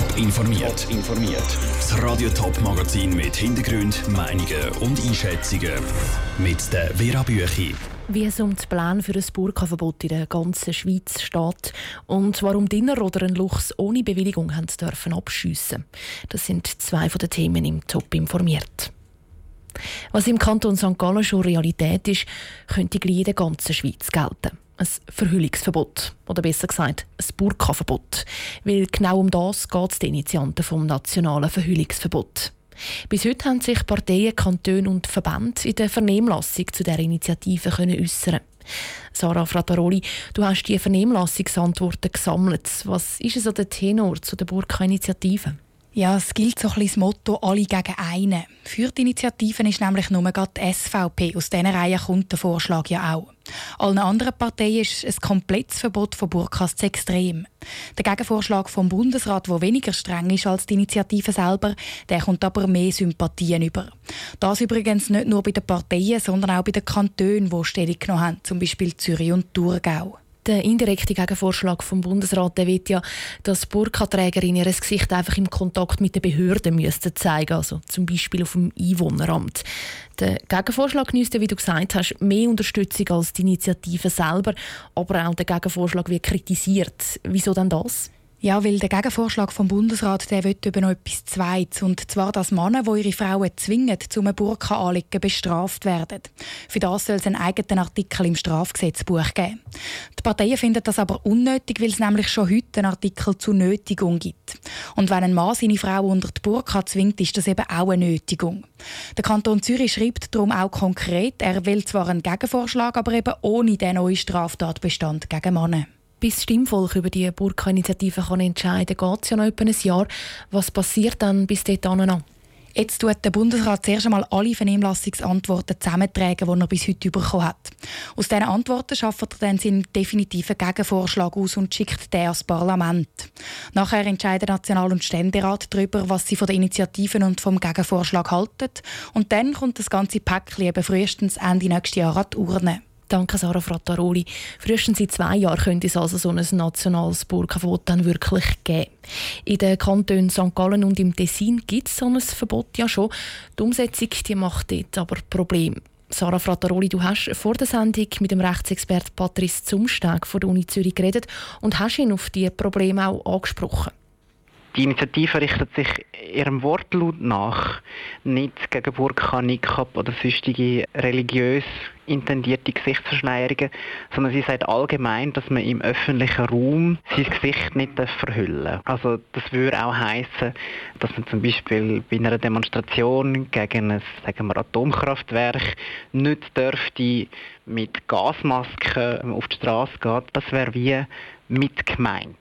Top informiert. informiert. Das Radio Top Magazin mit Hintergrund, Meinungen und Einschätzungen mit der Vera Büchi. Wie es um die Pläne für ein Burka-Verbot in der ganzen Schweiz steht und warum Dinner oder ein Luchs ohne Bewilligung haben dürfen abschiessen. Das sind zwei von den Themen im Top informiert. Was im Kanton St. Gallen schon Realität ist, könnte gleich in der ganzen Schweiz gelten. Ein Verhüllungsverbot. Oder besser gesagt, ein Burka-Verbot. Weil genau um das geht es den Initianten vom nationalen Verhüllungsverbot. Bis heute haben sich Parteien, Kantone und Verbände in der Vernehmlassung zu der Initiative können äußern. Sarah Frattaroli, du hast die Vernehmlassungsantworten gesammelt. Was ist also der Tenor zu der Burka-Initiative? Ja, es gilt so ein bisschen das Motto «Alle gegen einen». Für die Initiativen ist nämlich nur die SVP. Aus dieser Reihe kommt der Vorschlag ja auch. Allen anderen Parteien ist ein komplettes Verbot von Burkas zu extrem. Der Gegenvorschlag vom Bundesrat, der weniger streng ist als die Initiative selber, der kommt aber mehr Sympathien über. Das übrigens nicht nur bei den Parteien, sondern auch bei den Kantonen, die Stellung genommen haben, zum Beispiel Zürich und Thurgau. Der indirekte Gegenvorschlag vom Bundesrat der will ja, dass Burka-Trägerinnen ihr Gesicht einfach im Kontakt mit den Behörden müssten zeigen, also zum Beispiel auf dem Einwohneramt. Der Gegenvorschlag genießt, wie du gesagt hast, mehr Unterstützung als die Initiative selber, aber auch der Gegenvorschlag wird kritisiert. Wieso denn das? Ja, weil der Gegenvorschlag vom Bundesrat der will über noch etwas Zweites. Und zwar, dass Männer, die ihre Frauen zwingen, zum Burka anlegen, bestraft werden. Für das soll es einen eigenen Artikel im Strafgesetzbuch geben. Die Parteien finden das aber unnötig, weil es nämlich schon heute einen Artikel zur Nötigung gibt. Und wenn ein Mann seine Frau unter die Burka zwingt, ist das eben auch eine Nötigung. Der Kanton Zürich schreibt darum auch konkret, er will zwar einen Gegenvorschlag, aber eben ohne den neuen Straftatbestand gegen Männer. Bis Stimmvolk über die Burka-Initiative entscheiden kann, geht es ja noch etwa ein Jahr. Was passiert dann bis dahin noch? Jetzt tut der Bundesrat zuerst einmal alle Vernehmlassungsantworten zusammentragen, die er bis heute bekommen hat. Aus diesen Antworten schafft er dann seinen definitiven Gegenvorschlag aus und schickt den ans Parlament. Nachher entscheiden National- und Ständerat darüber, was sie von den Initiativen und vom Gegenvorschlag halten. Und dann kommt das ganze Päckchen eben frühestens Ende nächstes Jahr an die Urne. Danke, Sarah Frattaroli. Frühestens in zwei Jahren könnte es also so ein nationales Burka-Verbot dann wirklich geben. In den Kantonen St. Gallen und im Tessin gibt es so ein Verbot ja schon. Die Umsetzung die macht dort aber Probleme. Sarah Frattaroli, du hast vor der Sendung mit dem Rechtsexpert Patrice Zumsteg von der Uni Zürich geredet und hast ihn auf diese Probleme auch angesprochen. Die Initiative richtet sich ihrem Wortlaut nach nicht gegen Burka, Niqab oder sonstige religiös intendierte Gesichtsverschleierungen, sondern sie sagt allgemein, dass man im öffentlichen Raum sein Gesicht nicht verhüllen darf. Also das würde auch heißen, dass man zum Beispiel bei einer Demonstration gegen ein sagen wir, Atomkraftwerk nicht dürfte mit Gasmasken auf die Straße gehen. Das wäre wie mit gemeint.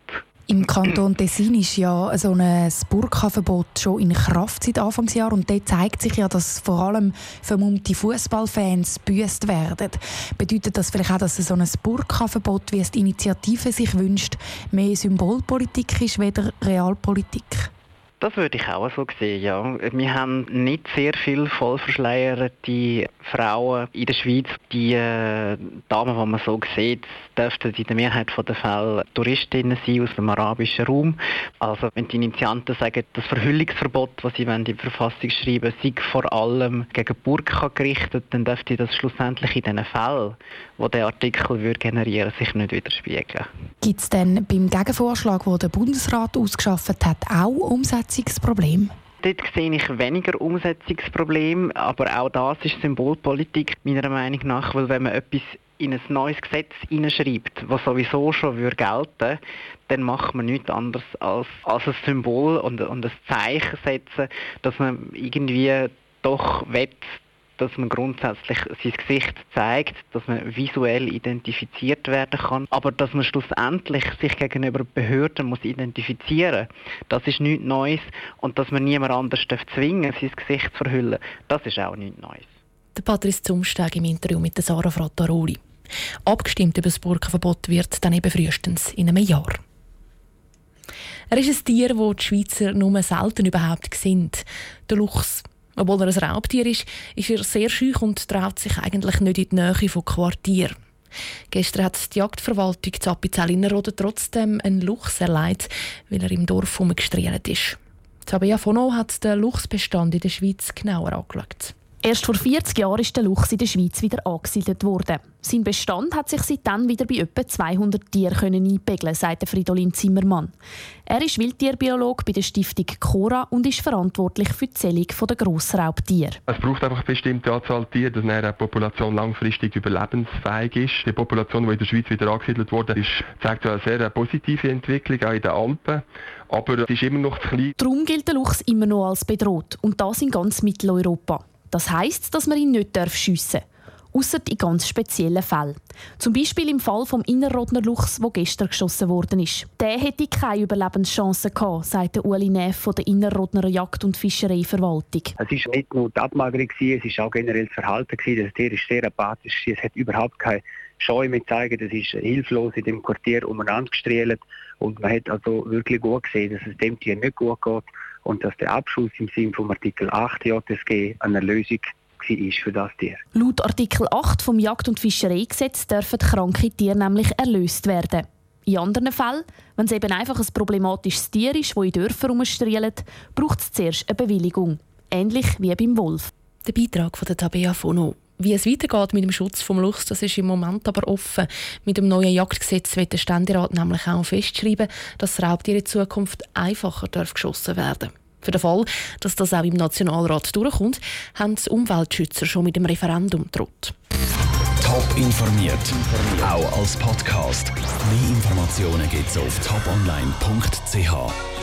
Im Kanton Tessin ist ja so ein Burka-Verbot schon in Kraft seit Anfangsjahr und dort zeigt sich ja, dass vor allem vermummte Fußballfans büßt werden. Bedeutet das vielleicht auch, dass so ein Burka-Verbot, wie es die Initiative sich wünscht, mehr Symbolpolitik ist, weder Realpolitik? Das würde ich auch so sehen, ja. Wir haben nicht sehr viele vollverschleierte Frauen in der Schweiz. Die äh, Damen, die man so sieht, dürften in der Mehrheit der Fälle Touristinnen sein aus dem arabischen Raum. Also wenn die Initianten sagen, das Verhüllungsverbot, das sie in die Verfassung schreiben, sei vor allem gegen Burka gerichtet, dann dürfte das schlussendlich in den Fällen, wo der Artikel würde generieren, sich nicht widerspiegeln. Gibt es denn beim Gegenvorschlag, den der Bundesrat ausgeschafft hat, auch Umsätze Umsetzungsproblem? Dort sehe ich weniger Umsetzungsproblem, aber auch das ist Symbolpolitik meiner Meinung nach, weil wenn man etwas in ein neues Gesetz hineinschreibt, was sowieso schon würde gelten dann macht man nichts anderes als, als ein Symbol und, und ein Zeichen setzen, dass man irgendwie doch will, dass man grundsätzlich sein Gesicht zeigt, dass man visuell identifiziert werden kann, aber dass man schlussendlich sich gegenüber Behörden muss identifizieren, das ist nichts Neues und dass man niemand anders zwingen sein Gesicht zu verhüllen, das ist auch nichts Neues. Der Patrice Zumsteg im Interview mit Sarah Frattaroli. Abgestimmt über das Burkenverbot wird dann eben frühestens in einem Jahr. Er ist ein Tier, das die Schweizer nur selten überhaupt sind. Der Luchs. Obwohl er ein Raubtier ist, ist er sehr schüch und traut sich eigentlich nicht in die Nähe von Quartier. Gestern hat die Jagdverwaltung Zappizell Innerrhoden trotzdem einen Luchs erleidet, weil er im Dorf herumgestrielt ist. Tabea Fono hat den Luchsbestand in der Schweiz genauer angeschaut. Erst vor 40 Jahren ist der Luchs in der Schweiz wieder angesiedelt worden. Sein Bestand hat sich seitdem wieder bei etwa 200 Tieren einpegeln, sagt Fridolin Zimmermann. Er ist Wildtierbiolog bei der Stiftung Cora und ist verantwortlich für die Zählung der Grossraubtiere. Es braucht einfach eine bestimmte Anzahl Tiere, dass eine Population langfristig überlebensfähig ist. Die Population, die in der Schweiz wieder angesiedelt wurde, ist, zeigt eine sehr positive Entwicklung, auch in den Alpen. Aber es ist immer noch zu klein. Darum gilt der Luchs immer noch als bedroht und das in ganz Mitteleuropa. Das heißt, dass man ihn nicht schiessen darf. Ausser in ganz speziellen Fällen. Zum Beispiel im Fall vom Innerrodner Luchs, der gestern geschossen worden ist. Der hätte keine Überlebenschance gehabt, sagt Uli Neff von der Innerrodner Jagd- und Fischereiverwaltung. Es war nicht nur die Abmagerung, es war auch generell das Verhalten. Das Tier ist sehr apathisch. Es hat überhaupt keine Scheu mit zeigen. Das ist hilflos in dem Quartier umeinander gestrielt. Und man hat also wirklich gut gesehen, dass es dem Tier nicht gut geht und dass der Abschuss im Sinne von Artikel 8 JSG eine Lösung war für das Tier. Laut Artikel 8 vom Jagd- und Fischereigesetz dürfen kranke Tiere nämlich erlöst werden. In anderen Fällen, wenn es eben einfach ein problematisches Tier ist, das in Dörfern herumstrielt, braucht es zuerst eine Bewilligung. Ähnlich wie beim Wolf. Der Beitrag von der Tabea Fono. Wie es weitergeht mit dem Schutz vom Luchs, das ist im Moment aber offen. Mit dem neuen Jagdgesetz wird der Ständerat nämlich auch festschreiben, dass das Raubtier in Zukunft einfacher geschossen werden Für den Fall, dass das auch im Nationalrat durchkommt, haben die Umweltschützer schon mit dem Referendum gedroht. Top informiert, auch als Podcast. Mehr Informationen gibt es auf toponline.ch.